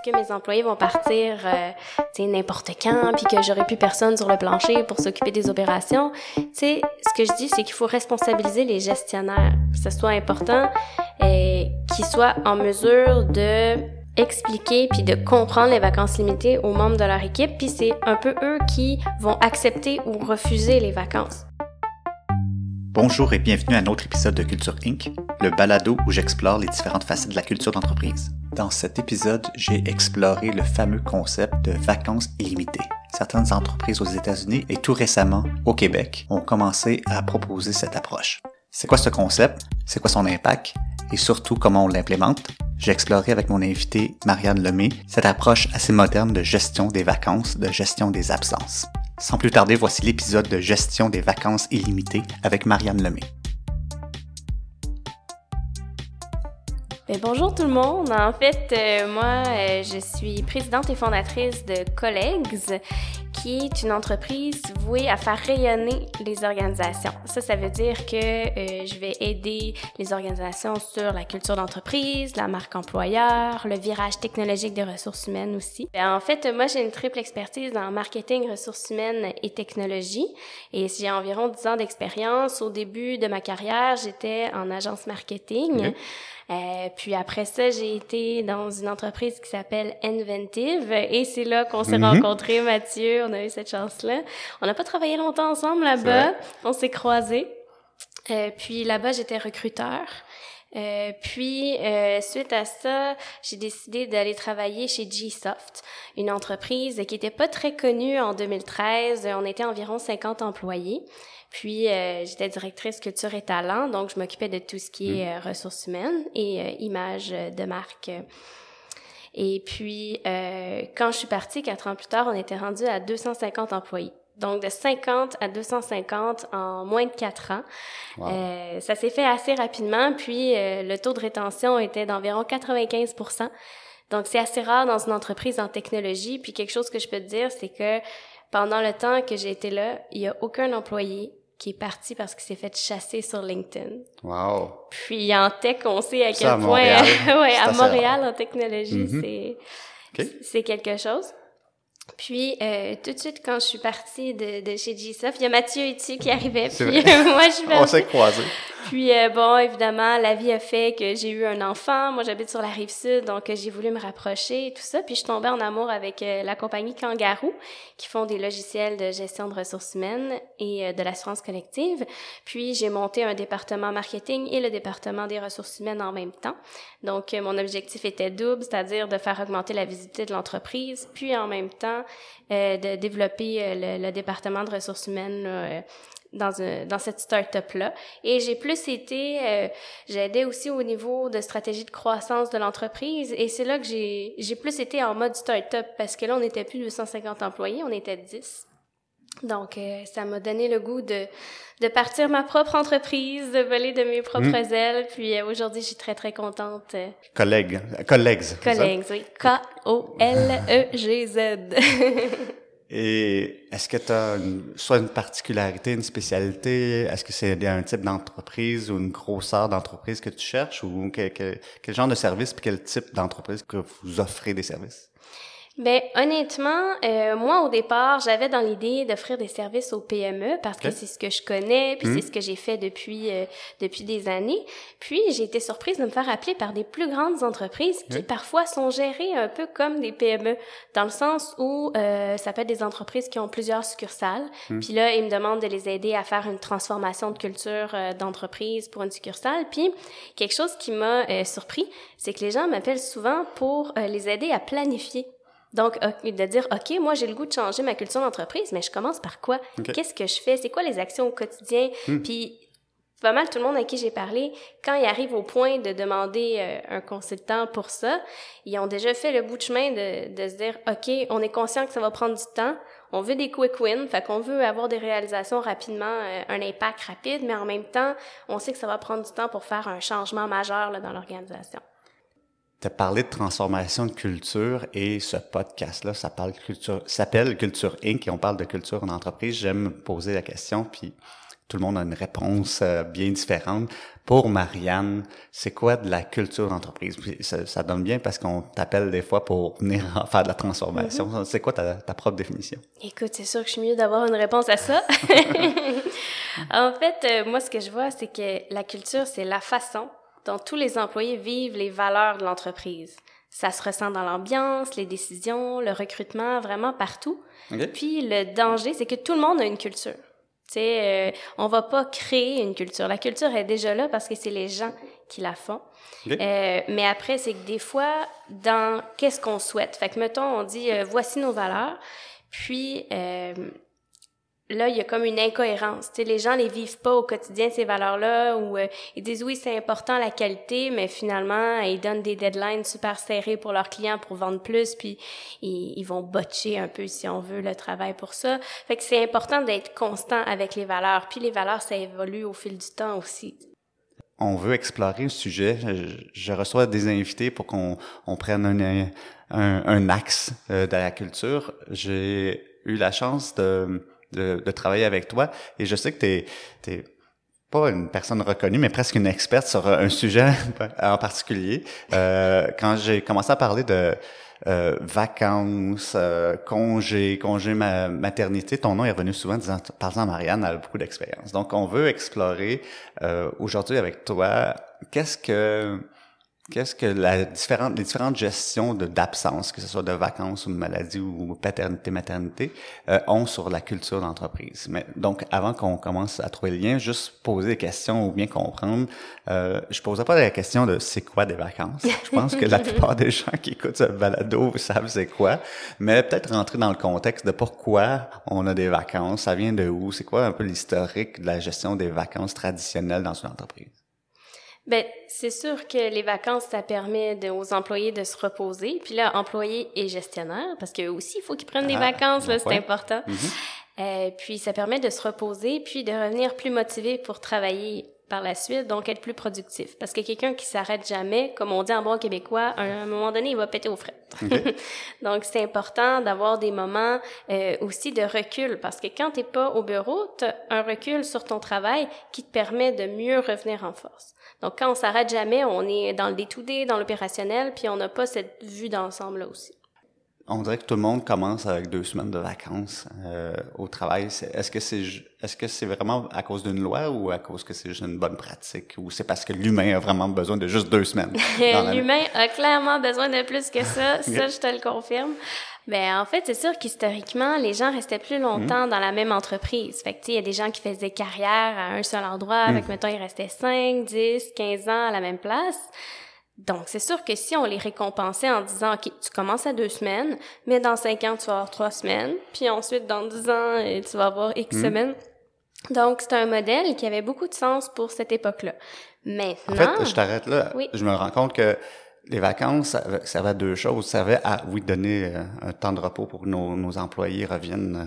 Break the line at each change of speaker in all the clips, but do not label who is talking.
est-ce que mes employés vont partir euh, n'importe quand, puis que j'aurai plus personne sur le plancher pour s'occuper des opérations? Sais, ce que je dis, c'est qu'il faut responsabiliser les gestionnaires, que ce soit important et qu'ils soient en mesure de expliquer puis de comprendre les vacances limitées aux membres de leur équipe, puis c'est un peu eux qui vont accepter ou refuser les vacances.
Bonjour et bienvenue à un autre épisode de Culture Inc., le balado où j'explore les différentes facettes de la culture d'entreprise. Dans cet épisode, j'ai exploré le fameux concept de vacances illimitées. Certaines entreprises aux États-Unis et tout récemment au Québec ont commencé à proposer cette approche. C'est quoi ce concept? C'est quoi son impact? Et surtout, comment on l'implémente? J'ai exploré avec mon invité Marianne Lemay cette approche assez moderne de gestion des vacances, de gestion des absences. Sans plus tarder, voici l'épisode de gestion des vacances illimitées avec Marianne Lemay.
Bonjour tout le monde. En fait, euh, moi, euh, je suis présidente et fondatrice de Collègues, qui est une entreprise vouée à faire rayonner les organisations. Ça, ça veut dire que euh, je vais aider les organisations sur la culture d'entreprise, la marque employeur, le virage technologique des ressources humaines aussi. Ben, en fait, moi, j'ai une triple expertise en marketing, ressources humaines et technologie. Et j'ai environ 10 ans d'expérience. Au début de ma carrière, j'étais en agence marketing. Euh, puis après ça, j'ai été dans une entreprise qui s'appelle Inventive et c'est là qu'on s'est mhm. rencontrés, Mathieu. On a eu cette chance-là. On n'a pas travaillé longtemps ensemble là-bas. On s'est croisés. Euh, puis là-bas, j'étais recruteur. Euh, puis, euh, suite à ça, j'ai décidé d'aller travailler chez G-Soft, une entreprise qui était pas très connue en 2013. On était environ 50 employés. Puis, euh, j'étais directrice culture et talent, donc je m'occupais de tout ce qui est mm. euh, ressources humaines et euh, images de marque. Et puis, quand je suis partie, quatre ans plus tard, on était rendu à 250 employés. Donc, de 50 à 250 en moins de quatre ans. ça s'est fait assez rapidement, puis le taux de rétention était d'environ 95 donc, c'est assez rare dans une entreprise en technologie. Puis, quelque chose que je peux te dire, c'est que pendant le temps que j'ai été là, il n'y a aucun employé qui est parti parce qu'il s'est fait chasser sur LinkedIn.
Wow.
Puis en tech, on sait à quel point, ouais, à Montréal en technologie, c'est c'est quelque chose. Puis, euh, tout de suite, quand je suis partie de, de chez GSoft, il y a Mathieu ici qui arrivait, puis moi, je suis
On s'est croisés.
Puis, euh, bon, évidemment, la vie a fait que j'ai eu un enfant. Moi, j'habite sur la rive sud, donc euh, j'ai voulu me rapprocher et tout ça. Puis, je suis tombée en amour avec la compagnie Kangaroo, qui font des logiciels de gestion de ressources humaines et de l'assurance collective. Puis, j'ai monté un département marketing et le département des ressources humaines en même temps. Donc, mon objectif était double, c'est-à-dire de faire augmenter la visibilité de l'entreprise, puis en même temps, euh, de développer euh, le, département de ressources humaines euh, dans, dans cette start-up-là. Et j'ai plus été, euh, j'ai aidé aussi au niveau de stratégie de croissance de l'entreprise. Et c'est là que j'ai, j'ai plus été en mode start-up parce que là, on n'était plus de 250 employés, on était 10. Donc, euh, ça m'a donné le goût de, de partir ma propre entreprise, de voler de mes propres hmm. ailes. Puis euh, aujourd'hui, je suis très, très contente.
Collègue, collègues.
Collègues, oui. K-O-L-E-G-Z.
Et est-ce que tu as soit une particularité, une spécialité? Est-ce que c'est un type d'entreprise ou une grosseur d'entreprise que tu cherches? Ou quel, quel genre de service puis quel type d'entreprise que vous offrez des services?
Ben honnêtement, euh, moi au départ, j'avais dans l'idée d'offrir des services aux PME parce que c'est ce que je connais, puis c'est hmm. ce que j'ai fait depuis euh, depuis des années. Puis j'ai été surprise de me faire appeler par des plus grandes entreprises qui parfois sont gérées un peu comme des PME, dans le sens où euh, ça peut être des entreprises qui ont plusieurs succursales. Hmm. Puis là, ils me demandent de les aider à faire une transformation de culture euh, d'entreprise pour une succursale. Puis quelque chose qui m'a surpris, c'est que les gens m'appellent souvent pour les aider à planifier donc, de dire, OK, moi, j'ai le goût de changer ma culture d'entreprise, mais je commence par quoi? Qu'est-ce que je fais? C'est quoi les actions au quotidien? Hmm. Puis, pas mal tout le monde à qui j'ai parlé, quand ils arrivent au point de demander euh, un consultant pour ça, ils ont déjà fait le bout de chemin de, de se dire, OK, on est conscient que ça va prendre du temps, on veut des quick wins, fait qu'on veut avoir des réalisations rapidement, euh, un impact rapide, mais en même temps, on sait que ça va prendre du temps pour faire un changement majeur là, dans l'organisation.
Tu as parlé de transformation de culture et ce podcast-là ça culture, s'appelle Culture Inc. et on parle de culture en entreprise. J'aime me poser la question, puis tout le monde a une réponse euh, bien différente. Pour Marianne, c'est quoi de la culture d'entreprise? Ça, ça, donne bien parce qu'on t'appelle des fois pour venir faire de la transformation. Mm-hmm. C'est quoi ta, ta, propre définition?
Écoute, c'est sûr que je suis mieux d'avoir une réponse à ça. en fait, euh, moi, ce que je vois, c'est que la culture, c'est la façon dont tous les employés vivent les valeurs de l'entreprise. Ça se ressent dans l'ambiance, les décisions, le recrutement, vraiment partout. Puis le danger, c'est que tout le monde a une culture. Tu sais, euh, on va pas créer une culture. La culture est déjà là parce que c'est les gens qui la font. Euh, mais après, c'est que des fois, dans qu'est-ce qu'on souhaite? Fait que mettons, on dit euh, voici nos valeurs. Puis euh, là, il y a comme une incohérence. Tu sais, les gens les vivent pas au quotidien ces valeurs-là, ou euh, ils disent oui c'est important la qualité, mais finalement ils donnent des deadlines super serrés pour leurs clients pour vendre plus, puis ils, ils vont botcher un peu si on veut le travail pour ça. Fait que c'est important d'être constant avec les valeurs. Puis les valeurs ça évolue au fil du temps aussi.
On veut explorer le sujet. Je, reçois des invités pour qu'on on prenne un, un, un axe euh, de la culture. J'ai eu la chance de de, de, travailler avec toi. Et je sais que tu es, pas une personne reconnue, mais presque une experte sur un sujet en particulier. Euh, quand j'ai commencé à parler de euh, vacances, euh, congés, congés ma maternité, ton nom est revenu souvent disant, parlant Marianne, elle a beaucoup d'expérience. Donc, on veut explorer euh, aujourd'hui avec toi, qu'est-ce que Qu'est-ce que la différente, les différentes gestions d'absence, que ce soit de vacances ou de maladie ou paternité, maternité, euh, ont sur la culture d'entreprise? Mais donc, avant qu'on commence à trouver le lien, juste poser des questions ou bien comprendre. Euh, je poserai pas la question de c'est quoi des vacances. Je pense que la plupart des gens qui écoutent ce balado savent c'est quoi, mais peut-être rentrer dans le contexte de pourquoi on a des vacances, ça vient de où, c'est quoi un peu l'historique de la gestion des vacances traditionnelles dans une entreprise?
Ben, c'est sûr que les vacances, ça permet aux employés de se reposer. Puis là, employés et gestionnaires, parce qu'eux aussi, il faut qu'ils prennent des ah, vacances, là, c'est important. Mm-hmm. euh, puis ça permet de se reposer, puis de revenir plus motivé pour travailler par la suite, donc être plus productif. Parce que quelqu'un qui s'arrête jamais, comme on dit en bon québécois, à un moment donné, il va péter aux frais. donc c'est important d'avoir des moments euh, aussi de recul, parce que quand t'es pas au bureau, t'as un recul sur ton travail qui te permet de mieux revenir en force. Donc, quand on s'arrête jamais, on est dans le D2D, dans l'opérationnel, puis on n'a pas cette vue d'ensemble là aussi.
On dirait que tout le monde commence avec deux semaines de vacances euh, au travail. Est-ce que c'est est-ce que c'est vraiment à cause d'une loi ou à cause que c'est juste une bonne pratique ou c'est parce que l'humain a vraiment besoin de juste deux semaines?
l'humain a clairement besoin de plus que ça. ça, je te le confirme. Ben en fait, c'est sûr qu'historiquement, les gens restaient plus longtemps mhm. dans la même entreprise. Fait que il y a des gens qui faisaient carrière à un seul endroit, avec mhm. mettons ils restaient 5, 10, 15 ans à la même place. Donc, c'est sûr que si on les récompensait en disant, OK, tu commences à deux semaines, mais dans cinq ans, tu vas avoir trois semaines, puis ensuite, dans dix ans, tu vas avoir X mhm. semaines. Donc, c'est un modèle qui avait beaucoup de sens pour cette époque-là. Maintenant...
En fait, je t'arrête là. Oui. Je me rends compte que les vacances, ça servait à deux choses. Ça servait à, oui, donner euh, un temps de repos pour que nos, nos employés reviennent euh,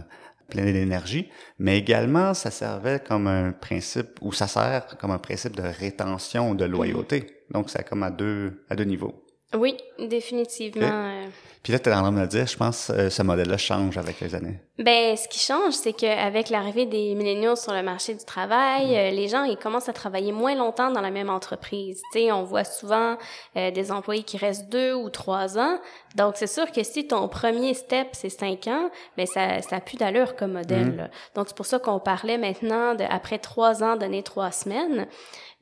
pleins d'énergie, mais également, ça servait comme un principe, ou ça sert comme un principe de rétention de loyauté. Donc, c'est comme à deux, à deux niveaux.
Oui, définitivement. Euh.
Puis là, tu es en train de me dire, je pense que ce modèle-là change avec les années.
Ben, ce qui change, c'est qu'avec l'arrivée des milléniaux sur le marché du travail, mm. euh, les gens, ils commencent à travailler moins longtemps dans la même entreprise. Tu sais, on voit souvent euh, des employés qui restent deux ou trois ans. Donc, c'est sûr que si ton premier step, c'est cinq ans, ben ça, ça a plus d'allure comme modèle. Mm. Donc, c'est pour ça qu'on parlait maintenant de, après trois ans, donner trois semaines.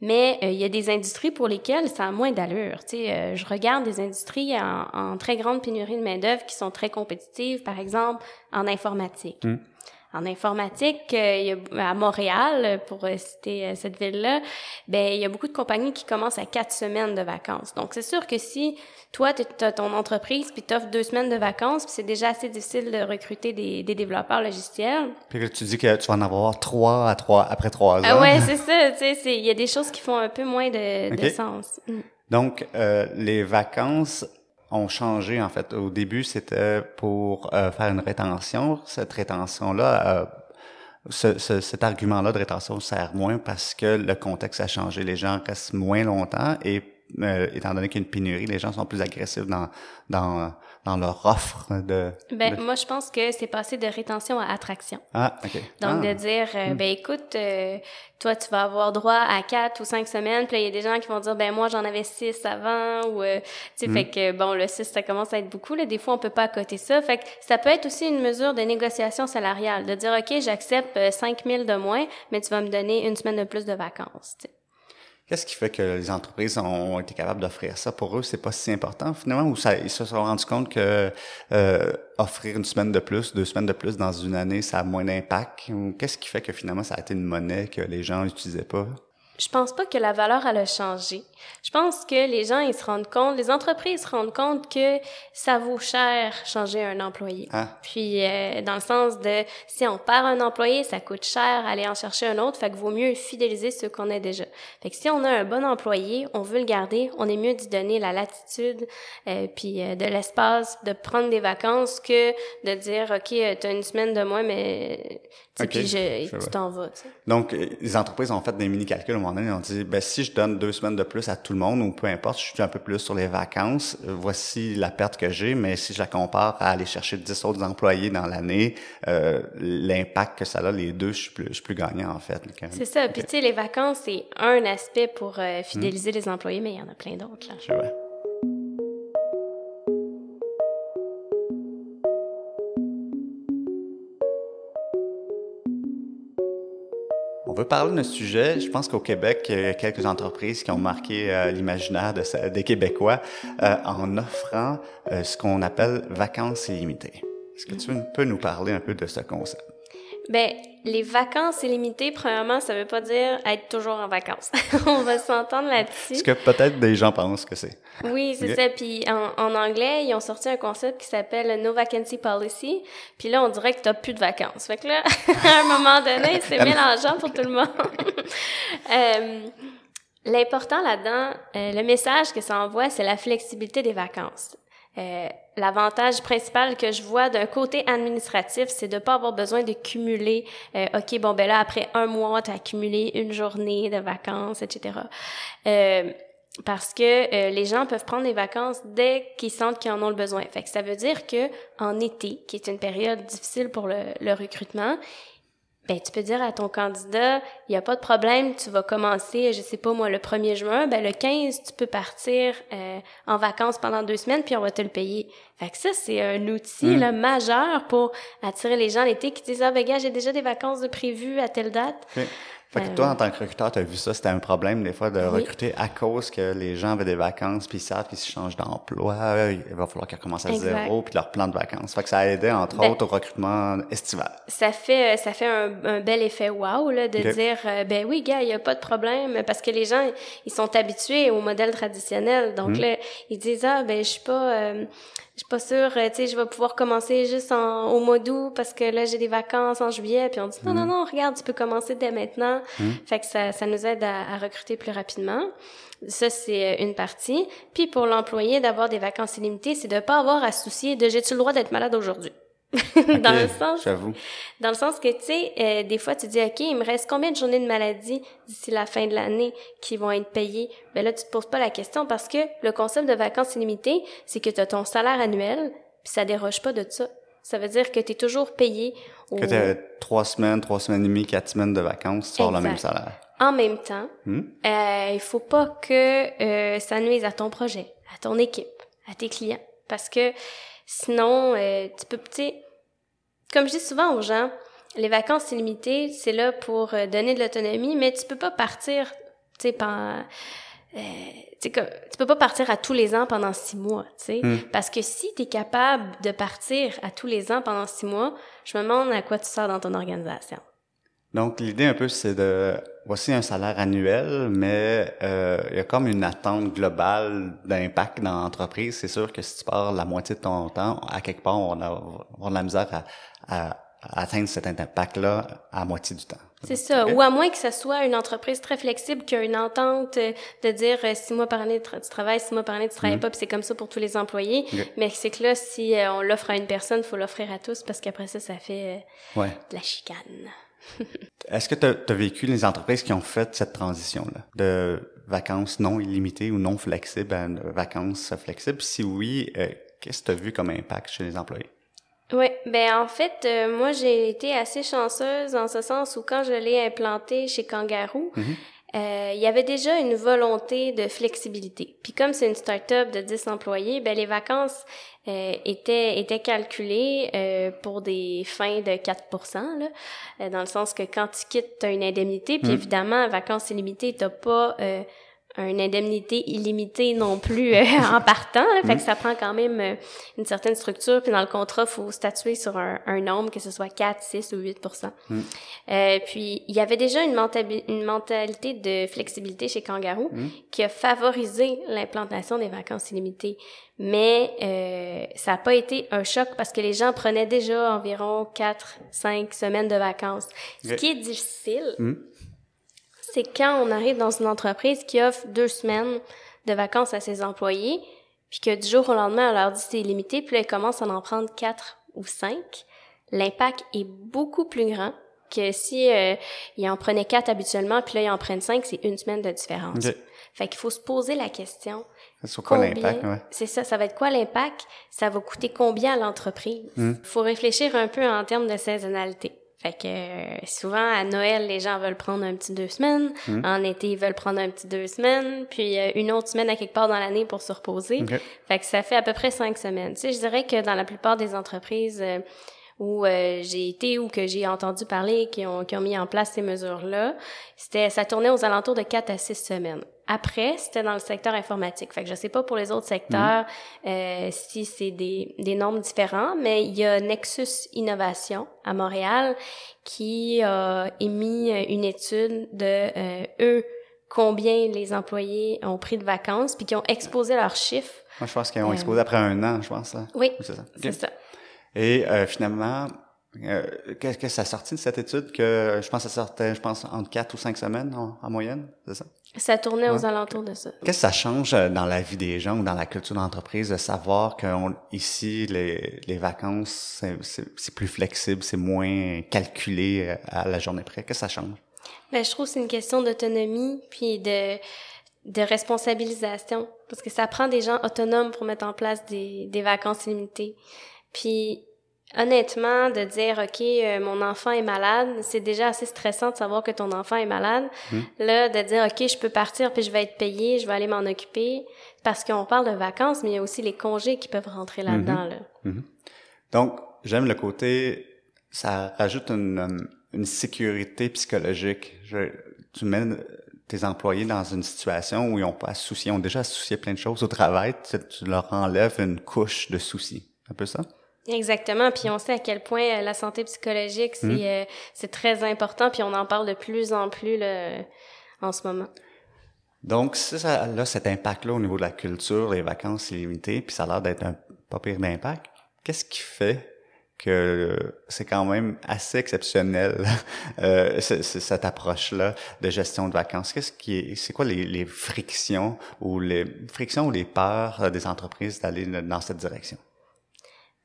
Mais euh, il y a des industries pour lesquelles ça a moins d'allure. Euh, je regarde des industries en, en très grande pénurie de main d'œuvre qui sont très compétitives, par exemple en informatique. Hmm en informatique, euh, à Montréal, pour euh, citer euh, cette ville-là, ben il y a beaucoup de compagnies qui commencent à quatre semaines de vacances. Donc c'est sûr que si toi tu as ton entreprise puis t'offres deux semaines de vacances, puis c'est déjà assez difficile de recruter des, des développeurs logiciels.
Puis là, tu dis que tu vas en avoir trois à trois après trois ans.
Ah ouais, c'est ça. Tu sais, il y a des choses qui font un peu moins de, de sens. Mm.
Donc les vacances ont changé en fait. Au début, c'était pour euh, faire une rétention. Cette rétention-là, euh, ce, cet argument-là de rétention sert moins parce que le contexte a changé. Les gens restent moins longtemps et euh, étant donné qu'il y a une pénurie, les gens sont plus agressifs dans dans dans leur offre de.
Ben moi je pense que c'est passé de rétention à attraction.
Ah ok.
Donc
Ah.
de dire euh, ben écoute euh, toi tu vas avoir droit à quatre ou cinq semaines puis il y a des gens qui vont dire ben moi j'en avais six avant ou euh, tu sais
Mm.
fait que bon le six ça commence à être beaucoup là des fois on peut pas accoter ça fait que ça peut être aussi une mesure de négociation salariale de dire ok j'accepte euh, 5 000 de moins mais tu vas me donner une semaine de plus de vacances.
Qu'est-ce qui fait que les entreprises ont été capables d'offrir ça pour eux? C'est pas si important finalement ou ça ils se sont rendus compte que euh, offrir une semaine de plus, deux semaines de plus dans une année, ça a moins d'impact? Qu'est-ce qui fait que finalement ça a été une monnaie que les gens n'utilisaient pas?
Je pense pas que la valeur elle a changé. Je pense que les gens ils se rendent compte, les entreprises se rendent compte que ça vaut cher changer un employé.
Ah.
Puis euh, dans le sens de si on perd un employé, ça coûte cher aller en chercher un autre, fait que vaut mieux fidéliser ceux qu'on a déjà. Fait que si on a un bon employé, on veut le garder, on est mieux d'y donner la latitude euh, puis euh, de l'espace de prendre des vacances que de dire OK, euh, tu as une semaine de moins mais tu sais,
Ok,
puis je,
je
tu t'en vas.
Donc, euh, les entreprises ont fait des mini-calculs à un moment donné. Ils ont dit, ben, si je donne deux semaines de plus à tout le monde, ou peu importe, je suis un peu plus sur les vacances, euh, voici la perte que j'ai, mais si je la compare à aller chercher 10 autres employés dans l'année, euh, l'impact que ça a, les deux, je suis plus, je suis plus gagnant, en fait. même.
C'est ça. Puis tu sais, les vacances, c'est un aspect pour euh, fidéliser les employés, mais il y en a plein d'autres. là.
je vois. Veut parler d'un sujet. Je pense qu'au Québec, il y a quelques entreprises qui ont marqué euh, l'imaginaire des Québécois euh, en offrant euh, ce qu'on appelle vacances illimitées. Est-ce que tu peux nous parler un peu de ce concept?
Ben, les vacances illimitées, premièrement, ça veut pas dire être toujours en vacances. On va s'entendre
Ce
là-dessus.
que peut-être des gens pensent que c'est.
Oui, c'est ça. Puis en, en anglais, ils ont sorti un concept qui s'appelle No Vacancy Policy. Puis là, on dirait que t'as plus de vacances. Fait que là, à un moment donné, c'est mélangeant pour tout le monde. Euh, L'important là-dedans, euh, le message que ça envoie, c'est la flexibilité des vacances. Euh, L'avantage principal que je vois d'un côté administratif, c'est de pas avoir besoin de cumuler. euh, ok, bon ben là après un mois, t'as accumulé une journée de vacances, etc. Euh, parce que euh, les gens peuvent prendre des vacances dès qu'ils sentent qu'ils en ont le besoin. Fait que ça veut dire que en été, qui est une période difficile pour le, le recrutement, ben tu peux dire à ton candidat, il y a pas de problème, tu vas commencer, je sais pas moi, le 1er juin, ben le 15, tu peux partir euh, en vacances pendant deux semaines, puis on va te le payer. Fait que ça, c'est un outil
Mm.
là, majeur pour attirer les gens l'été qui disent, ah ben gars, j'ai déjà des vacances de prévues à telle date.
Fait que
Euh,
toi, en tant que recruteur, tu as vu ça, c'était un problème des fois de
Oui.
recruter à cause que les gens avaient des vacances, puis ils savent qu'ils se changent d'emploi, euh, il va falloir qu'ils recommencent à
Exact.
zéro, puis leur plan de vacances. Fait que ça a aidé, entre
Ben-
autres, au recrutement estival.
ça fait ça fait un, un bel effet wow là de dire euh, ben oui gars il y a pas de problème parce que les gens ils sont habitués au modèle traditionnel donc
Mhm.
là ils disent ah ben je suis pas euh, je suis pas sûre euh, tu sais je vais pouvoir commencer juste en, au mois d'août parce que là j'ai des vacances en juillet puis on dit non non non regarde tu peux commencer dès maintenant. Fait que ça ça nous aide à, à recruter plus rapidement. Ça c'est euh, une partie. Puis pour l'employé d'avoir des vacances illimitées c'est de pas avoir à se soucier de j'ai-tu le droit d'être malade aujourd'hui? Dans le sens
J'avoue.
dans le sens que, tu sais, euh, des fois, tu dis, OK, il me reste combien de journées de maladie d'ici la fin de l'année qui vont être payées? Ben là, tu te poses pas la question parce que le concept de vacances illimitées, c'est que tu as ton salaire annuel, puis ça déroge pas de ça. Ça veut dire que tu es toujours payé au...
Que t'as trois semaines, trois semaines et demie, quatre semaines de vacances, tu sors le même salaire.
En même temps,
Hmm?
euh, il faut pas que euh, ça nuise à ton projet, à ton équipe, à tes clients. Parce que sinon, euh, tu peux, tu sais, comme je dis souvent aux gens, les vacances illimitées, c'est là pour euh, donner de l'autonomie, mais tu peux pas partir, tu sais, pendant... Euh, tu sais, comme- tu peux pas partir à tous les ans pendant six mois, tu sais.
Hmm.
Parce que si tu es capable de partir à tous les ans pendant six mois, je me demande à quoi tu sors dans ton organisation.
Donc, l'idée un peu, c'est de... Voici un salaire annuel, mais euh, il y a comme une attente globale d'impact dans l'entreprise. C'est sûr que si tu pars la moitié de ton temps, à quelque part, on avoir on avoir de la misère à, à- à atteindre cet impact-là à moitié du temps.
C'est ça. Ou à moins que ça soit une entreprise très flexible qui a une entente euh, de dire euh, six mois par année tu tra- tu travailles, six mois par année tu travailles pas, puis c'est comme ça pour tous les employés. Mais c'est que là, si euh, on l'offre à une personne, faut l'offrir à tous parce qu'après ça, ça fait euh,
Ouais.
de la chicane.
Est-ce que tu as, vécu les entreprises qui ont fait cette transition-là? De vacances non illimitées ou non flexibles à vacances flexibles? Si oui, qu'est-ce que tu as vu comme impact chez les employés?
Oui, ben en fait, moi j'ai été assez chanceuse en ce sens où quand je l'ai implanté chez Kangaroo, mm-hmm. Euh, il y avait déjà une volonté de flexibilité. Puis comme c'est une start-up de 10 employés, ben les vacances euh, étaient étaient calculées euh, pour des fins de 4% là, dans le sens que quand tu quittes, tu as une indemnité, puis mm. évidemment, vacances illimitées, tu pas une indemnité illimitée non plus euh, en partant. Fait que mm. ça prend quand même euh, une certaine structure. Puis dans le contrat, faut statuer sur un, un nombre, que ce soit 4, 6 ou 8 mm. euh, Puis il y avait déjà une, une mentalité de flexibilité chez Kangaroo mm. qui a favorisé l'implantation des vacances illimitées. Mais euh, ça n'a pas été un choc parce que les gens prenaient déjà environ 4, 5 semaines de vacances. Ce qui est difficile, c'est quand on arrive dans une entreprise qui offre deux semaines de vacances à ses employés, puis que du jour au lendemain, on leur dit c'est limité, puis là, ils commencent à en prendre quatre ou cinq, l'impact est beaucoup plus grand que si euh, ils en prenaient quatre habituellement, puis là, ils en prennent cinq, c'est une semaine de différence. Fait qu'il faut se poser la question.
C'est quoi l'impact, ouais?
C'est ça, ça va être quoi l'impact? Ça va coûter combien à l'entreprise? Il hmm. faut réfléchir un peu en termes de saisonnalité. Fait que euh, souvent à Noël, les gens veulent prendre un petit deux semaines. Hmm. En été, ils veulent prendre un petit deux semaines. Puis euh, une autre semaine à quelque part dans l'année pour se reposer. Fait que ça fait à peu près cinq semaines. Tu sais, je dirais que dans la plupart des entreprises euh, où j'ai été ou que j'ai entendu parler qui ont, qui ont mis en place ces mesures-là, c'était ça tournait aux alentours de quatre à six semaines. Après, c'était dans le secteur informatique. Fait que je sais pas pour les autres secteurs mm. euh, si c'est des, des nombres différents, mais il y a Nexus Innovation à Montréal qui a émis une étude de euh, eux combien les employés ont pris de vacances puis qui ont exposé leurs chiffres.
Moi, je pense qu'ils ont exposé après un an, je pense. Là.
Oui, c'est ça. C'est ça.
Et euh, finalement, euh, qu'est-ce que ça a sorti de cette étude que je pense que ça sortait, je pense, entre quatre ou cinq semaines en, moyenne, c'est ça?
Ça tournait aux alentours de ça.
Qu'est-ce que ça change euh, dans la vie des gens ou dans la culture d'entreprise de savoir que ici, les, les vacances, c'est plus flexible, c'est moins calculé euh, à la journée près? Qu'est-ce que ça change?
Ben, je trouve que c'est une question d'autonomie puis de, de responsabilisation. Parce que ça prend des gens autonomes pour mettre en place des, des vacances limitées. Puis honnêtement, de dire, OK, euh, mon enfant est malade, c'est déjà assez stressant de savoir que ton enfant est malade. Hmm. Là, de dire, OK, je peux partir puis je vais être payé, je vais aller m'en occuper. Parce qu'on parle de vacances, mais il y a aussi les congés qui peuvent rentrer là-dedans. Là.
Hmm. Donc, j'aime le côté, ça rajoute une, une sécurité psychologique. Je, tu mets tes employés dans une situation où ils n'ont pas à se soucier, ils ont déjà à se soucier plein de choses au travail, tu, tu leur enlèves une couche de soucis. Un peu ça?
Exactement, puis on sait à quel point euh, la santé psychologique c'est hmm. euh, c'est très important, puis on en parle de plus en plus là, en ce moment.
Donc si ça là cet impact là au niveau de la culture, les vacances illimitées, puis ça a l'air d'être un pas pire d'impact. Qu'est-ce qui fait que c'est quand même assez exceptionnel euh, cette approche là de gestion de vacances? Qu'est-ce qui est c'est quoi les, les frictions ou les frictions ou les peurs des entreprises d'aller dans cette direction?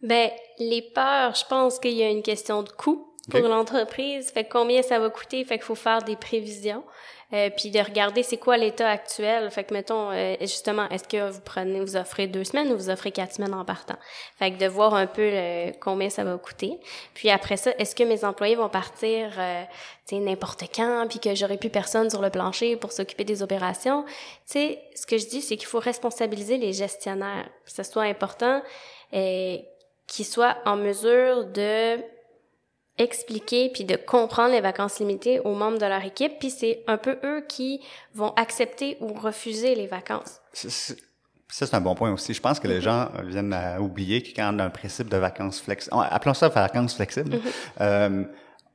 Ben, les peurs, je pense qu'il y a une question de coût pour l'entreprise. Fait combien ça va coûter, fait qu'il faut faire des prévisions. Euh, puis de regarder c'est quoi l'état actuel. Fait que mettons euh, justement, est-ce que vous prenez, vous offrez deux semaines ou vous offrez quatre semaines en partant? Fait que de voir un peu combien ça va coûter. Puis après ça, est-ce que mes employés vont partir, euh, tu sais n'importe quand, puis que j'aurai plus personne sur le plancher pour s'occuper des opérations? Tu sais, ce que je dis, c'est qu'il faut responsabiliser les gestionnaires. Que ce soit important. Et qui soient en mesure de expliquer puis de comprendre les vacances limitées aux membres de leur équipe, puis c'est un peu eux qui vont accepter ou refuser les vacances.
Ça, c'est un bon point aussi. Je pense que les gens viennent à oublier qu'il y a un principe de vacances flexibles, appelons ça vacances flexibles, mm-hmm. euh,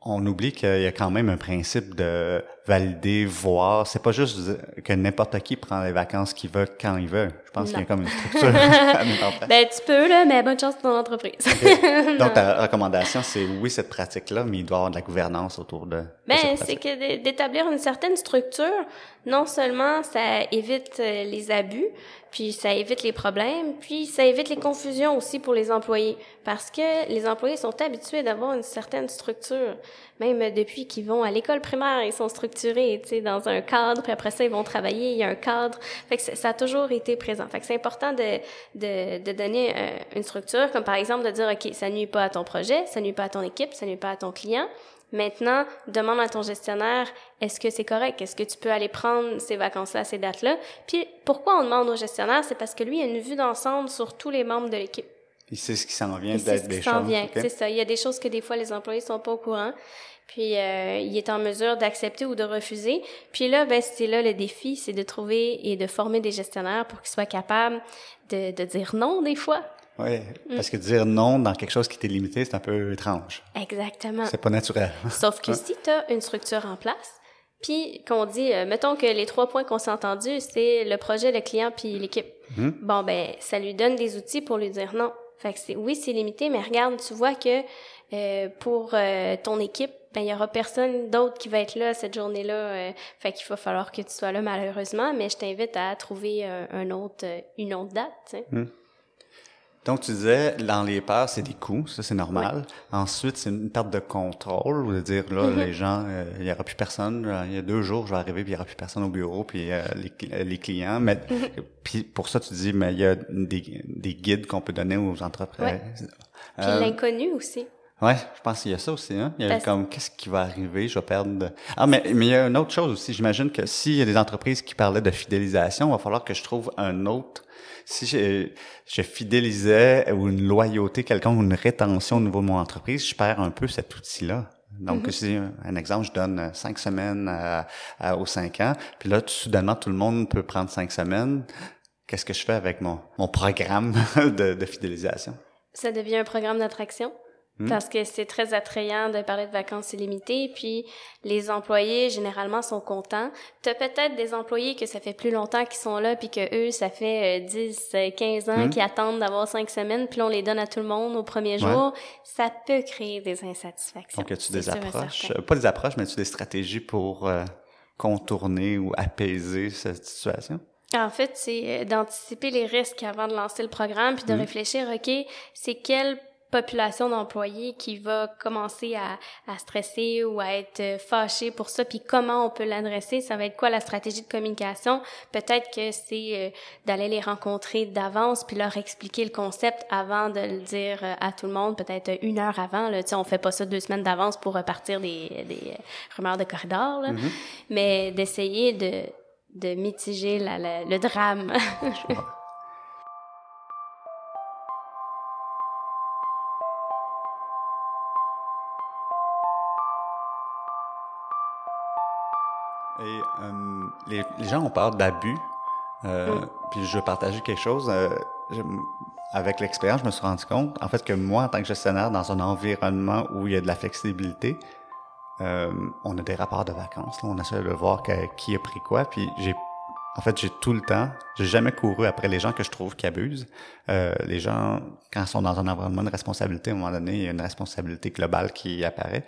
on oublie qu'il y a quand même un principe de valider, voir. C'est pas juste que n'importe qui prend les vacances qu'il veut quand il veut. Je pense qu'il y a comme une structure à
mettre en place. Ben, tu peux, là, mais bonne chance pour ton entreprise.
Donc, ta recommandation, c'est oui, cette pratique-là, mais il doit y avoir de la gouvernance autour de.
Ben, c'est que d'établir une certaine structure, non seulement ça évite euh, les abus, puis ça évite les problèmes, puis ça évite les confusions aussi pour les employés, parce que les employés sont habitués d'avoir une certaine structure. Même depuis qu'ils vont à l'école primaire, ils sont structurés, tu sais, dans un cadre, puis après ça, ils vont travailler, il y a un cadre. Fait que ça a toujours été présent. Fait que c'est important de, de, de donner euh, une structure, comme par exemple de dire, OK, ça nuit pas à ton projet, ça nuit pas à ton équipe, ça nuit pas à ton client. Maintenant, demande à ton gestionnaire, est-ce que c'est correct? Est-ce que tu peux aller prendre ces vacances-là, ces dates-là? Puis, pourquoi on demande au gestionnaire? C'est parce que lui a une vue d'ensemble sur tous les membres de l'équipe.
Il sait ce qui s'en vient d'être des choses.
Vient, c'est ça. Il y a des choses que des fois les employés sont pas au courant. Puis euh, il est en mesure d'accepter ou de refuser. Puis là, ben c'est là le défi, c'est de trouver et de former des gestionnaires pour qu'ils soient capables de, de dire non des fois.
Oui, mm. parce que dire non dans quelque chose qui t'est limité, c'est un peu étrange.
Exactement.
C'est pas naturel.
Sauf que si tu as une structure en place, puis qu'on dit, euh, mettons que les trois points qu'on s'est entendus, c'est le projet, le client, puis l'équipe. Mm. Bon, ben, ça lui donne des outils pour lui dire non. Fait que c'est, oui, c'est limité, mais regarde, tu vois que euh, pour euh, ton équipe, ben il y aura personne d'autre qui va être là cette journée-là. Euh, fait qu'il va falloir que tu sois là malheureusement, mais je t'invite à trouver un autre, une autre date. Hmm.
Donc, tu disais, dans les peurs, c'est des coûts, ça c'est normal. Ensuite, c'est une perte de contrôle, ou de dire, là, mm-hmm. les gens, il y aura plus personne. Il y a deux jours, je vais arriver, puis il y aura plus personne au bureau, puis les, les, clients. Mais mm-hmm. puis pour ça, tu dis, mais il y a des, des guides qu'on peut donner aux entreprises.
Puis l'inconnu aussi.
Ouais, je pense qu'il y a ça aussi. Hein? Il y a comme qu'est-ce qui va arriver, je vais perdre. Ah, mais mais il y a une autre chose aussi. J'imagine que s'il y a des entreprises qui parlaient de fidélisation, il va falloir que je trouve un autre. Si je, je fidélisais ou une loyauté quelconque ou une rétention au niveau de mon entreprise, je perds un peu cet outil-là. Donc, mm-hmm. si un exemple, je donne cinq semaines à, aux cinq ans, puis là, tout, soudainement, tout le monde peut prendre cinq semaines. Qu'est-ce que je fais avec mon, mon programme de, de fidélisation?
Ça devient un programme d'attraction? Hmm. Parce que c'est très attrayant de parler de vacances illimitées, puis les employés généralement sont contents. T'as peut-être des employés que ça fait plus longtemps qu'ils sont là, puis que eux, ça fait 10, euh, 15 ans hmm. qu'ils attendent d'avoir cinq semaines, puis on les donne à tout le monde au premier jour. Ça peut créer des insatisfactions.
Donc, as-tu des approches, pas des approches, mais as-tu des stratégies pour euh, contourner ou apaiser cette situation?
En fait, c'est euh, d'anticiper les risques avant de lancer le programme, puis de hmm. réfléchir, OK, c'est quel population d'employés qui va commencer à, à, stresser ou à être euh, fâché pour ça, puis comment on peut l'adresser, ça va être quoi la stratégie de communication? Peut-être que c'est euh, d'aller les rencontrer d'avance, puis leur expliquer le concept avant de le dire euh, à tout le monde, peut-être une heure avant. Là, on fait pas ça deux semaines d'avance pour repartir des, des rumeurs de corridor, là. Mm-hmm. mais d'essayer de, de mitiger la, le drame.
Et euh, les, les, gens ont peur d'abus. Euh, mm. Puis je veux partager quelque chose. Euh, avec l'expérience, je me suis rendu compte, en fait, que moi, en tant que gestionnaire, dans un environnement où il y a de la flexibilité, euh, on a des rapports de vacances. Là, on essaie de voir qui a pris quoi. Puis j'ai, en fait, j'ai tout le temps, j'ai jamais couru après les gens que je trouve qui abusent. Euh, les gens, quand ils sont dans un environnement de responsabilité, à un moment donné, il y a une responsabilité globale qui apparaît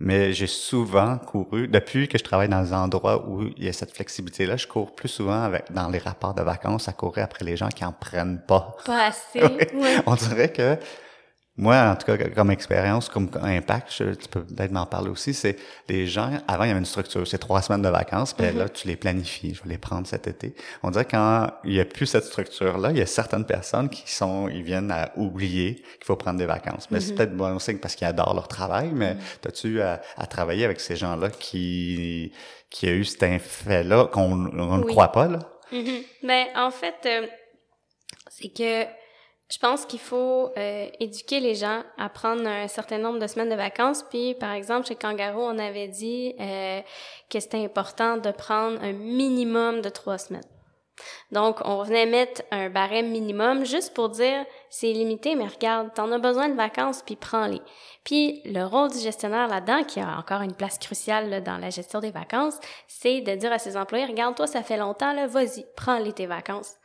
mais j'ai souvent couru, depuis que je travaille dans des endroits où il y a cette flexibilité-là, je cours plus souvent avec dans les rapports de vacances à courir après les gens qui en prennent pas.
Pas assez.
On dirait que moi, en tout cas, comme expérience, comme impact, tu peux peut-être m'en parler aussi, c'est les gens, avant, il y avait une structure, c'est trois semaines de vacances, puis là, mm-hmm. tu les planifies, je vais les prendre cet été. On dirait quand il y a plus cette structure-là, il y a certaines personnes qui sont, ils viennent à oublier qu'il faut prendre des vacances. Mais c'est mm-hmm. peut-être bon signe parce qu'ils adorent leur travail, mais mm-hmm. as-tu à, à, travailler avec ces gens-là qui, qui a eu cet effet-là qu'on ne croit pas, là?
Mais en fait, euh, c'est que je pense qu'il faut euh, éduquer les gens à prendre un certain nombre de semaines de vacances. Puis, par exemple, chez Kangaroo, on avait dit euh, que c'était important de prendre un minimum de trois semaines. Donc, on venait mettre un barème minimum juste pour dire c'est limité, mais regarde, t'en as besoin de vacances, puis prends-les. Puis le rôle du gestionnaire là-dedans, qui a encore une place cruciale dans la gestion des vacances, c'est de dire à ses employés, regarde, toi, ça fait longtemps, là, vas-y, prends-les tes vacances.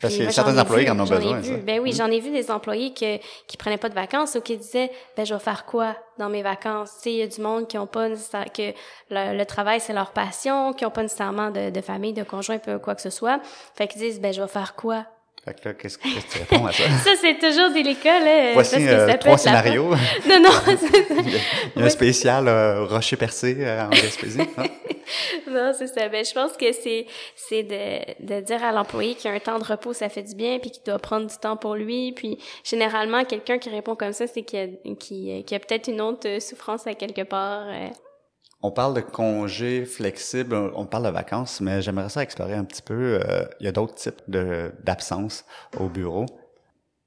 Parce a certains employés qui en ont besoin.
Ça. Ben oui, j'en ai vu des employés que, qui prenaient pas de vacances ou qui disaient, ben je vais faire quoi dans mes vacances? Tu sais, il y a du monde qui ont pas que le, travail c'est leur passion, qui ont pas nécessairement de, de famille, de conjoint, peu quoi que ce soit. Fait qu'ils disent, ben je vais faire quoi
Fait que là, qu'est-ce que tu réponds à ça?
ça, c'est toujours délicat, là.
Voici
parce que
euh,
ça
trois scénarios.
Non, non.
Il y a, il y a un spécial euh, rocher percé euh, en Gaspésie. hein?
non, c'est ça. Ben, je pense que c'est, c'est de, de dire à l'employé qu'il y a un temps de repos, ça fait du bien, puis qu'il doit prendre du temps pour lui. Puis, généralement, quelqu'un qui répond comme ça, c'est qu'il y a, qu'il, qu'il y a peut-être une autre euh, souffrance à quelque part.
On parle de congés flexibles, on parle de vacances, mais j'aimerais ça explorer un petit peu. euh, il y a d'autres types d'absence au bureau.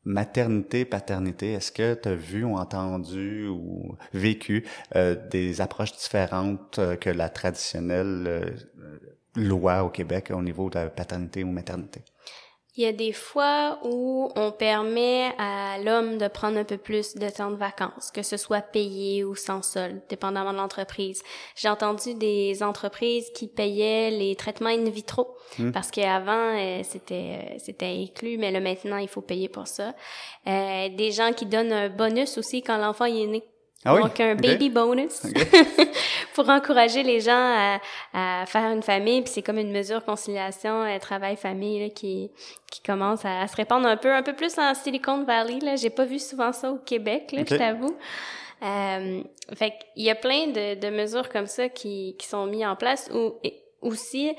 Maternité, paternité, est-ce que tu as vu ou entendu ou vécu euh, des approches différentes euh, que la traditionnelle euh, loi au Québec au niveau de la paternité ou maternité?
Il y a des fois où on permet à l'homme de prendre un peu plus de temps de vacances, que ce soit payé ou sans solde, dépendamment de l'entreprise. J'ai entendu des entreprises qui payaient les traitements in vitro parce qu'avant euh, c'était euh, c'était inclus, mais là maintenant il faut payer pour ça. Euh, des gens qui donnent un bonus aussi quand l'enfant est né.
Ah oui?
Donc un baby bonus pour encourager les gens à, à faire une famille. Puis c'est comme une mesure conciliation euh, travail-famille là, qui qui commence à, se répandre un peu un peu plus en Silicon Valley. Là, j'ai pas vu souvent ça au Québec, là,
Ok.
je t'avoue. Euh, fait qu'il y a plein de, de mesures comme ça qui, qui sont mises en place ou et aussi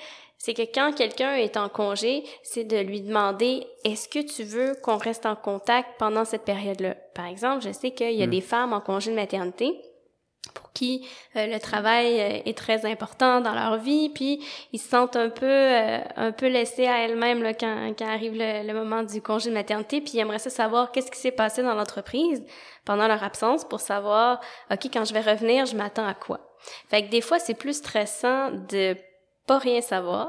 c'est que quand quelqu'un est en congé, c'est de lui demander est-ce que tu veux qu'on reste en contact pendant cette période-là? Par exemple, je sais qu'il y a des femmes en congé de maternité pour qui euh, le travail euh, est très important dans leur vie, puis ils se sentent un peu euh, un peu laissés à elles-mêmes là, quand, quand arrive le, le moment du congé de maternité, puis ils aimeraient ça savoir qu'est-ce qui s'est passé dans l'entreprise pendant leur absence pour savoir ok quand je vais revenir, je m'attends à quoi? Fait que des fois c'est plus stressant de pas rien savoir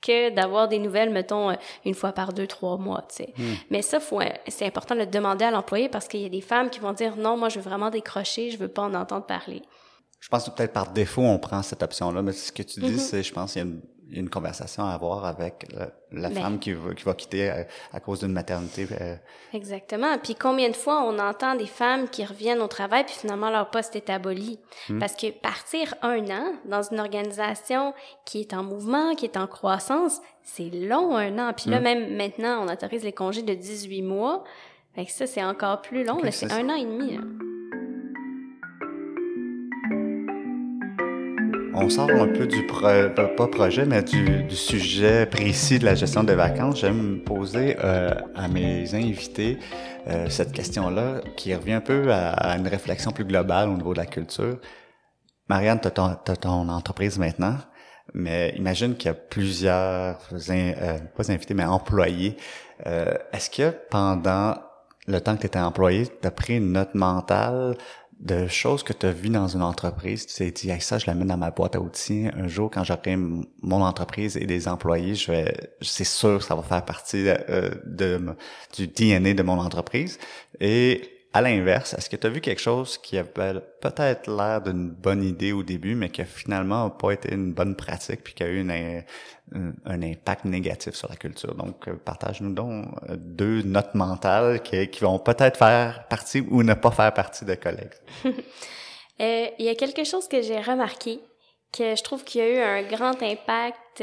que d'avoir des nouvelles, mettons, euh, une fois par deux, trois mois, tu sais. Mais ça, faut, euh, c'est important de le demander à l'employé parce qu'il y a des femmes qui vont dire non, moi, je veux vraiment décrocher, je veux pas en entendre parler.
Je pense que peut-être par défaut, on prend cette option-là, mais ce que tu dis,
Mhm.
c'est, je pense, qu'il y a une, il une conversation à avoir avec la, la
Ben.
femme qui va, qui va quitter à, à cause d'une maternité. euh,
Exactement. Puis combien de fois on entend des femmes qui reviennent au travail puis finalement leur poste est aboli? Parce que partir un an dans une organisation qui est en mouvement, qui est en croissance, c'est long un an. Puis là même maintenant on autorise les congés de 18 mois. Fait que ça c'est encore plus long.
C'est
c'est un an et demi. là.
On sort un peu du pas projet, mais du, sujet précis de la gestion des vacances. J'aime poser euh, à mes invités euh, cette question-là, qui revient un peu à, une réflexion plus globale au niveau de la culture. Marianne, tu as, ton, ton entreprise maintenant, mais imagine qu'il y a plusieurs, euh, pas invités, mais employés. Euh, Est-ce que pendant le temps que tu étais employé, tu as pris une note mentale de choses que tu as vues dans une entreprise, tu t'es dit, ça, je l'amène dans ma boîte à outils. Un jour, quand j'aurai mon entreprise et des employés, je vais, c'est sûr que ça va faire partie euh, du DNA de mon entreprise. Et à l'inverse, est-ce que tu as vu quelque chose qui avait peut-être l'air d'une bonne idée au début, mais qui a finalement pas été une bonne pratique, puis qui a eu un, impact négatif sur la culture? Donc, euh, partage-nous donc euh, deux notes mentales qui, vont peut-être faire partie ou ne pas faire partie de collègues.
Euh, il y a quelque chose que j'ai remarqué, que je trouve qu'il y a eu un grand impact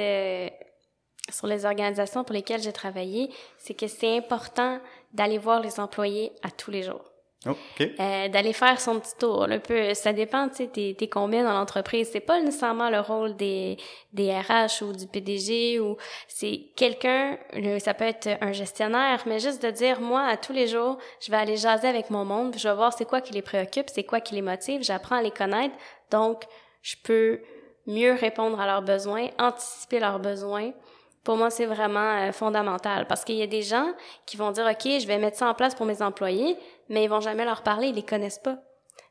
sur les organisations pour lesquelles j'ai travaillé, c'est que c'est important d'aller voir les employés à tous les jours.
Oh.
Euh, d'aller faire son petit tour. Peu, ça dépend, tu sais, t'es, t'es combien dans l'entreprise? C'est pas nécessairement le rôle des, des RH ou du PDG ou c'est quelqu'un, ça peut être un gestionnaire, mais juste de dire, moi, à tous les jours, je vais aller jaser avec mon monde, je vais voir c'est quoi qui les préoccupe, c'est quoi qui les motive, j'apprends à les connaître, donc je peux mieux répondre à leurs besoins, anticiper leurs besoins. Pour moi, c'est vraiment euh, fondamental parce qu'il y a des gens qui vont dire, OK, je vais mettre ça en place pour mes employés, mais ils vont jamais leur parler, ils les connaissent pas.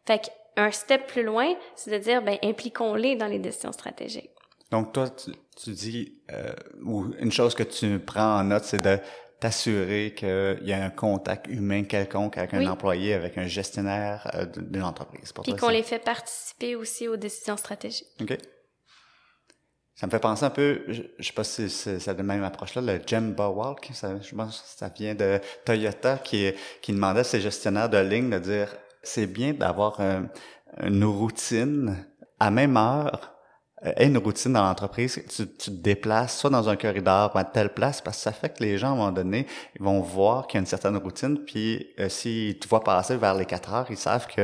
Fait qu'un step plus loin, c'est de dire, ben, impliquons-les dans les décisions stratégiques.
Donc, toi, tu, tu dis, euh, ou une chose que tu prends en note, c'est de t'assurer qu'il y a un contact humain quelconque avec un employé, avec un gestionnaire euh, d'une entreprise. Pour
Puis qu'on les fait participer aussi aux décisions stratégiques.
OK. Ça me fait penser un peu, je, je sais pas si c'est la même approche-là, le Jemba Walk, je pense que ça vient de Toyota qui, qui demandait à ses gestionnaires de ligne de dire c'est bien d'avoir un- une routine à même heure euh, ait une routine dans l'entreprise, tu, tu te déplaces soit dans un corridor ou à telle place, parce que ça fait que les gens, à un moment donné, ils vont voir qu'il y a une certaine routine, puis euh, s'ils te voient passer vers les quatre heures, ils savent que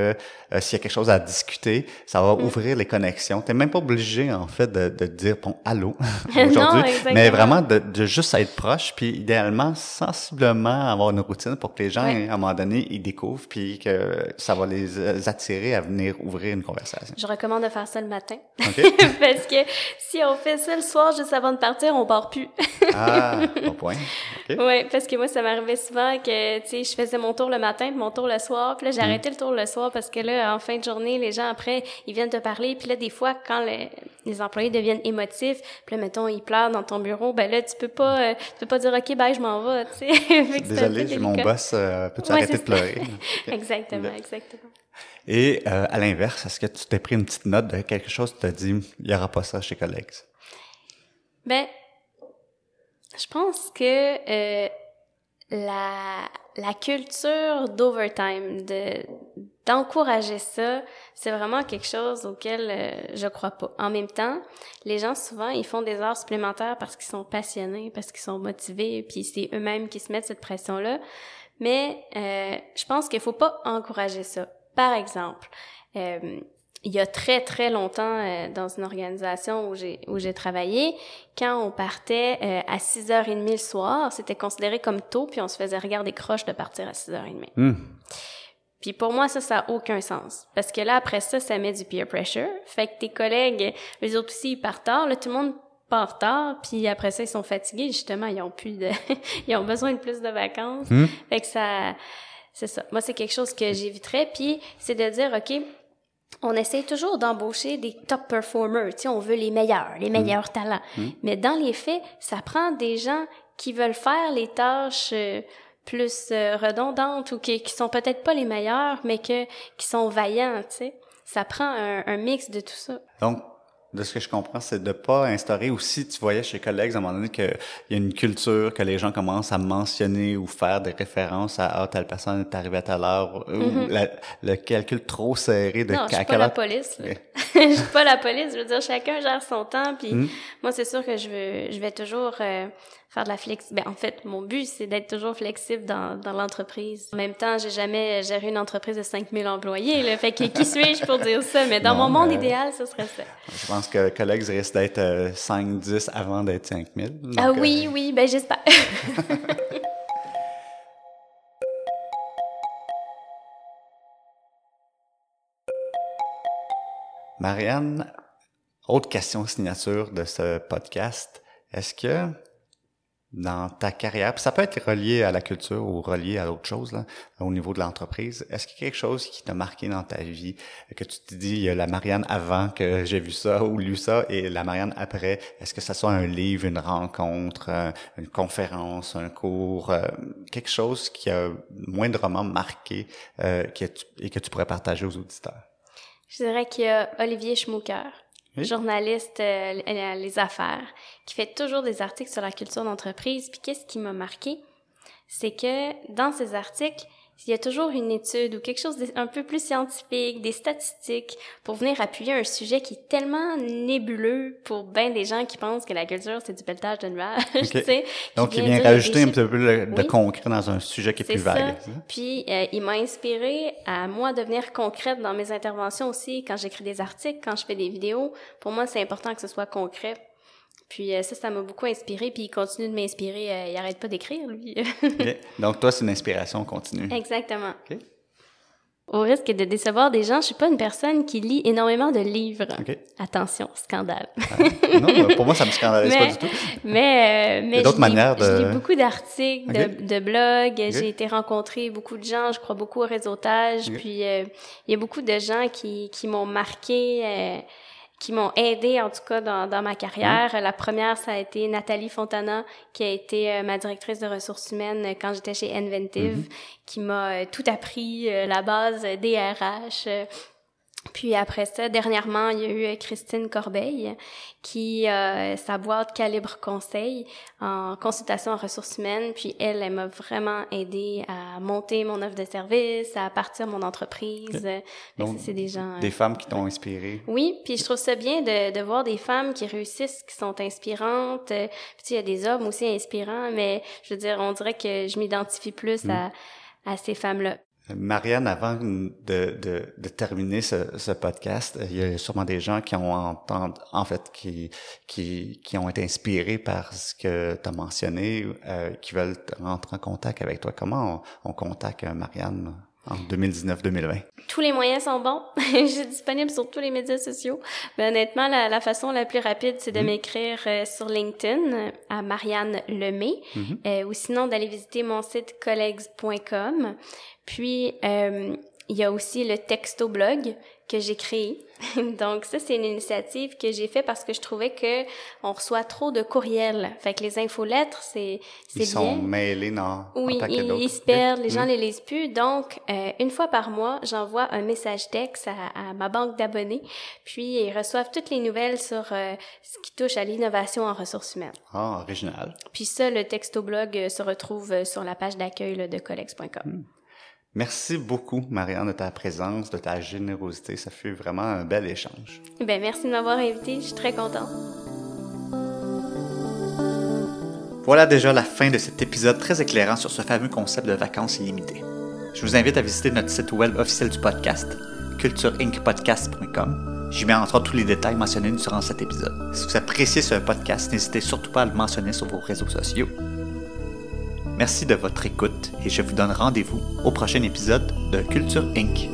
euh, s'il y a quelque chose à discuter, ça va
Mm.
ouvrir les connexions. T'es même pas obligé, en fait, de, de dire, bon, allô, aujourd'hui, mais vraiment de, de juste être proche, puis idéalement, sensiblement avoir une routine pour que les gens,
Ouais.
à un moment donné, ils découvrent, puis que ça va les euh, attirer à venir ouvrir une conversation.
Je recommande de faire ça le matin.
OK?
Parce que si on fait ça le soir juste avant de partir, on part plus.
Ah, bon point.
Ouais, parce que moi, ça m'arrivait souvent que, tu sais, je faisais mon tour le matin, puis mon tour le soir, puis là,
Mm.
j'arrêtais le tour le soir parce que là, en fin de journée, les gens, après, ils viennent te parler, puis là, des fois, quand le- les employés deviennent émotifs, puis là, mettons, ils pleurent dans ton bureau, ben là, tu peux pas, euh, tu peux pas dire, OK, bye, je m'en vais, tu sais.
Désolé, j'ai mon boss. euh, Peux-tu
Ouais,
arrêter de pleurer?
Exactement, exactement.
Et euh, à l'inverse, est-ce que tu t'es pris une petite note de quelque chose qui t'a dit il n'y aura pas ça chez collègues?
Ben, je pense que euh, la, la culture d'overtime, de d'encourager ça, c'est vraiment quelque chose auquel euh, je crois pas. En même temps, les gens souvent ils font des heures supplémentaires parce qu'ils sont passionnés, parce qu'ils sont motivés, puis c'est eux-mêmes qui se mettent cette pression là. Mais euh, je pense qu'il faut pas encourager ça. Par exemple, euh, il y a très très longtemps euh, dans une organisation où j'ai où j'ai travaillé, quand on partait euh, à 6h30 le soir, c'était considéré comme tôt puis on se faisait regarder croche de partir à 6h30.
Hmm.
Puis pour moi ça ça a aucun sens parce que là après ça ça met du peer pressure, fait que tes collègues les autres aussi ils partent tard, là tout le monde part tard, puis après ça ils sont fatigués justement, ils ont plus de ils ont besoin de plus de vacances.
Hmm.
Fait que ça c'est ça. Moi c'est quelque chose que j'éviterais puis c'est de dire OK, on essaie toujours d'embaucher des top performers, tu sais, on veut les meilleurs, les meilleurs talents. Mais dans les faits, ça prend des gens qui veulent faire les tâches euh, plus euh, redondantes ou qui, qui sont peut-être pas les meilleurs, mais que qui sont vaillants, tu sais. Ça prend un, un mix de tout ça.
Donc, de ce que je comprends, c'est de pas instaurer aussi, tu voyais chez collègues à un moment donné qu'il y a une culture que les gens commencent à mentionner ou faire des références à ah, telle personne est arrivée à telle heure ou la- le calcul trop serré de
non, je suis pas la police. je suis pas la police. Je veux dire, chacun gère son temps. Puis
Mm.
moi, c'est sûr que je veux, je vais toujours euh, faire de la flex. Ben, en fait, mon but, c'est d'être toujours flexible dans, dans l'entreprise. En même temps, j'ai jamais géré une entreprise de 5000 employés. Là. Fait que qui suis-je pour dire ça? Mais dans
Non,
mon monde idéal, ce serait ça.
Je pense que collègues risque d'être euh, 5-10 avant d'être 5000. Donc,
ah
euh,
oui, oui, ben j'espère.
Marianne, autre question signature de ce podcast. Est-ce que dans ta carrière, ça peut être relié à la culture ou relié à autre chose, là, au niveau de l'entreprise, est-ce qu'il y a quelque chose qui t'a marqué dans ta vie, que tu te dis, la Marianne avant que j'ai vu ça ou lu ça, et la Marianne après, est-ce que ça soit un livre, une rencontre, euh, une conférence, un cours, euh, quelque chose qui a moindrement marqué euh, et que tu pourrais partager aux auditeurs?
Je dirais qu'il y a Olivier Schmucker, Journaliste euh, les- les affaires, qui fait toujours des articles sur la culture d'entreprise. Puis qu'est-ce qui m'a marqué, c'est que dans ces articles, il y a toujours une étude ou quelque chose d'un peu plus scientifique, des statistiques, pour venir appuyer un sujet qui est tellement nébuleux pour bien des gens qui pensent que la culture, c'est du pelletage de nuages, tu sais.
Donc, il
vient
rajouter un petit peu le- de concret dans un sujet qui est, plus
ça.
vague.
Puis euh, il m'a inspiré à moi devenir concrète dans mes interventions aussi quand j'écris des articles, quand je fais des vidéos. Pour moi, c'est important que ce soit concret. Puis euh, ça, ça m'a beaucoup inspiré. Puis il continue de m'inspirer. euh, il arrête pas d'écrire, lui.
Donc, toi, c'est une inspiration continue.
Exactement. Au risque de décevoir des gens, je suis pas une personne qui lit énormément de livres. Attention, scandale.
non, euh, pour moi, ça me scandalise pas
Mais-
du tout.
Mais, euh, mais
d'autres manières de-
Je lis beaucoup d'articles,
Ok.
de, de blogs.
Ok.
J'ai été rencontrer beaucoup de gens. Je crois beaucoup au réseautage. Puis euh, il y a beaucoup de gens qui, qui m'ont marqué, euh, qui m'ont aidé en tout cas dans, dans ma carrière. La première, ça a été Nathalie Fontana, qui a été euh, ma directrice de ressources humaines euh, quand j'étais chez Inventive, qui m'a euh, tout appris, euh, la base des RH. Euh, Puis après ça, dernièrement, il y a eu euh, Christine Corbeil qui euh, sa boîte Calibre Conseil en consultation en ressources humaines. Puis elle, elle m'a vraiment aidé à monter mon offre de service, à partir mon entreprise.
Donc, c'est des gens. Des femmes qui t'ont inspiré.
Oui, puis je trouve ça bien de, de voir des femmes qui réussissent, qui sont inspirantes. Puis il y a des hommes aussi inspirants, mais je veux dire, on dirait que je m'identifie plus mm. à à ces femmes-là.
Marianne, avant de, de, terminer ce, ce, podcast, il y a sûrement des gens qui ont entendu, en fait, qui, qui, qui ont été inspirés par ce que tu as mentionné, euh, qui veulent rentrer en contact avec toi. Comment on, on contacte Marianne? En 2019-2020?
Tous les moyens sont bons. je suis disponible sur tous les médias sociaux. Mais honnêtement, la, la façon la plus rapide, c'est de mm-hmm. m'écrire euh, sur LinkedIn à Marianne Lemay mm-hmm. euh, ou sinon d'aller visiter mon site colleagues.com. Puis, euh, il y a aussi le texto blog que j'ai créé. Donc ça c'est une initiative que j'ai fait parce que je trouvais que on reçoit trop de courriels. Fait que les infolettres c'est c'est
bien. Ils sont mêlés dans
Oui, ils, se perdent, les gens les lisent plus. Donc euh, une fois par mois, j'envoie un message texte à, ma banque d'abonnés, puis ils reçoivent toutes les nouvelles sur euh, ce qui touche à l'innovation en ressources humaines.
Ah, original.
Puis ça le texto blog euh, se retrouve sur la page d'accueil de collex.com.
Merci beaucoup, Marianne, de ta présence, de ta générosité. Ça fut vraiment un bel échange.
Ben, merci de m'avoir invité. Je suis très contente.
Voilà déjà la fin de cet épisode très éclairant sur ce fameux concept de vacances illimitées. Je vous invite à visiter notre site web officiel du podcast, cultureincpodcast.com. J'y mets entre autres tous les détails mentionnés durant cet épisode. Si vous appréciez ce podcast, n'hésitez surtout pas à le mentionner sur vos réseaux sociaux. Merci de votre écoute et je vous donne rendez-vous au prochain épisode de Culture Inc.